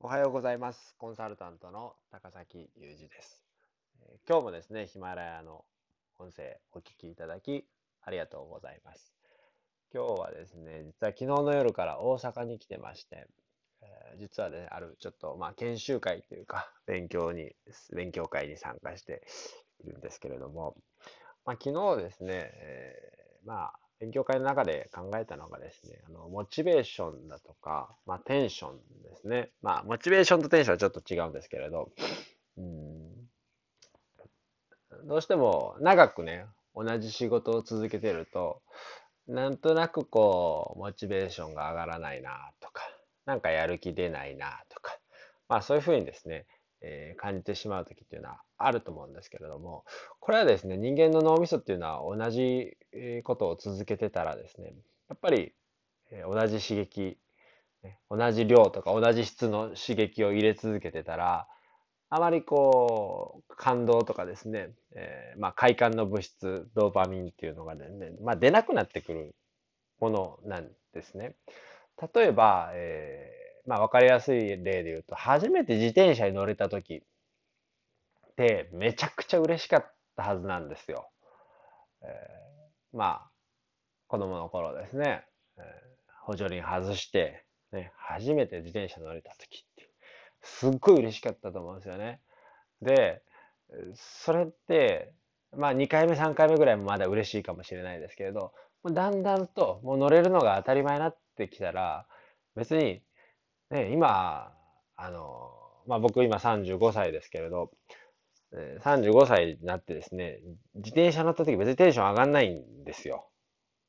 おはようございます。コンサルタントの高崎裕二です。今日もですね、ヒマラヤの音声お聞きいただきありがとうございます。今日はですね、実は昨日の夜から大阪に来てまして、えー実はね、あるちょっとまあ研修会というか、勉強に、勉強会に参加しているんですけれども、まあ、昨日ですね、えーまあ、勉強会の中で考えたのがですね、あのモチベーションだとか、まあ、テンションですね。まあ、モチベーションとテンションはちょっと違うんですけれど、うん、どうしても長くね、同じ仕事を続けてると、なんとなくこう、モチベーションが上がらないなとか、なんかやる気出ないなとか、まあそういうふうにですね、えー感じてしまう時っていうのはあると思うんですけれども、これはですね、人間の脳みそっていうのは同じことを続けてたらですね、やっぱりえー同じ刺激、同じ量とか同じ質の刺激を入れ続けてたら、あまりこう、感動とかですね、えーまあ快感の物質、ドーパミンっていうのがね、まあ出なくなってくるものなんですね。例えば、えまあわかりやすい例で言うと、初めて自転車に乗れた時ってめちゃくちゃ嬉しかったはずなんですよ。えーまあ、子供の頃ですね、えー補助輪外して、ね、初めて自転車乗れた時って、すっごい嬉しかったと思うんですよね。で、それって、まあ2回目、3回目ぐらいもまだ嬉しいかもしれないですけれど、だんだんともう乗れるのが当たり前になってきたら、別に、ね、今、あの、まあ僕今35歳ですけれど、35歳になってですね、自転車乗った時別にテンション上がんないんですよ。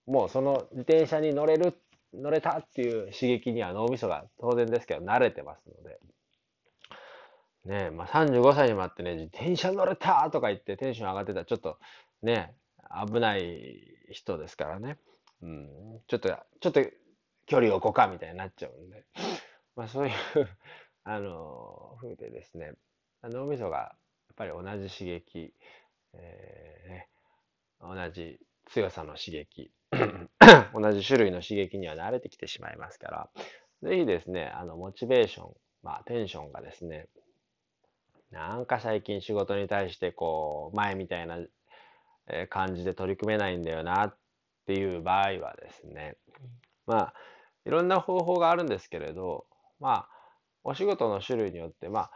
もうその自転車に乗れる、乗れたっていう刺激には脳みそが当然ですけど慣れてますので。ねえ、まあ35歳にもあってね、自転車乗れたとか言ってテンション上がってたらちょっとね、危ない人ですからね。うん、ちょっと、ちょっと距離を置こうかみたいになっちゃうんで。まあそういう、あの、風でですね、脳みそがやっぱり同じ刺激、えーね同じ強さの刺激、同じ種類の刺激には慣れてきてしまいますから、ぜひですね、あの、モチベーション、まあ、テンションがですね、なんか最近仕事に対してこう、前みたいなえー感じで取り組めないんだよなっていう場合はですね、まあ、いろんな方法があるんですけれど、まあ、お仕事の種類によって、まあ、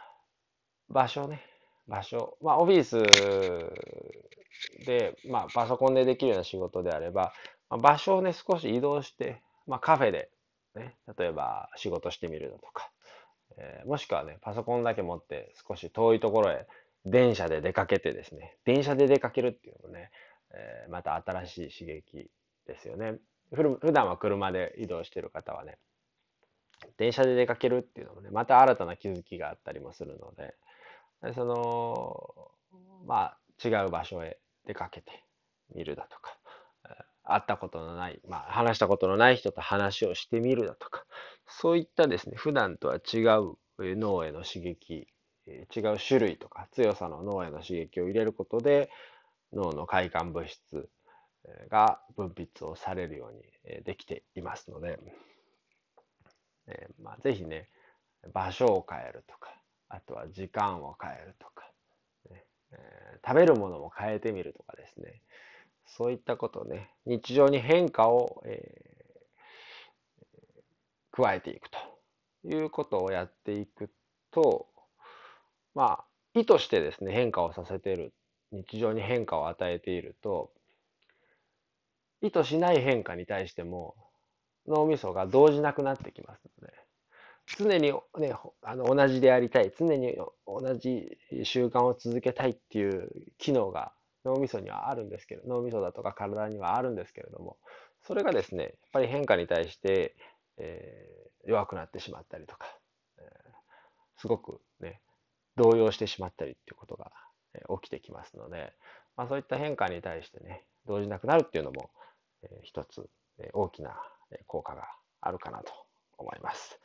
場所ね、場所、まあ、オフィスで、まあ、パソコンでできるような仕事であれば、まあ、場所をね、少し移動して、まあ、カフェで、ね、例えば仕事してみるだとか、えーもしくはね、パソコンだけ持って少し遠いところへ電車で出かけてですね、電車で出かけるっていうのもね、えーまた新しい刺激ですよね。ふ普段は車で移動してる方はね、電車で出かけるっていうのもね、また新たな気づきがあったりもするので、でその、まあ、違う場所へ出かけてみるだとか、会ったことのない、まあ、話したことのない人と話をしてみるだとか、そういったですね、普段とは違う脳への刺激、違う種類とか強さの脳への刺激を入れることで、脳の快感物質が分泌をされるようにできていますので、えーまあ、ぜひね、場所を変えるとか、あとは時間を変えるとか、ねえー食べるものも変えてみるとかですね、そういったことね、日常に変化を、えー加えていくということをやっていくと、まあ、意図してですね、変化をさせている、日常に変化を与えていると、意図しない変化に対しても脳みそが動じなくなってきますので、常にね、あの同じでありたい、常に同じ習慣を続けたいっていう機能が脳みそにはあるんですけど、脳みそだとか体にはあるんですけれども、それがですね、やっぱり変化に対して、えー弱くなってしまったりとか、えーすごくね、動揺してしまったりっていうことがえー起きてきますので、まあ、そういった変化に対してね、動じなくなるっていうのも、えー一つ、えー大きな効果があるかなと思います。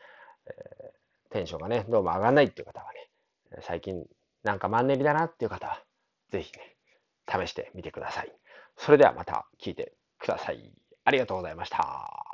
えーテンションがね、どうも上がらないっていう方はね、最近なんかマンネリだなっていう方は、ぜひね、試してみてください。それではまた聞いてください。ありがとうございました。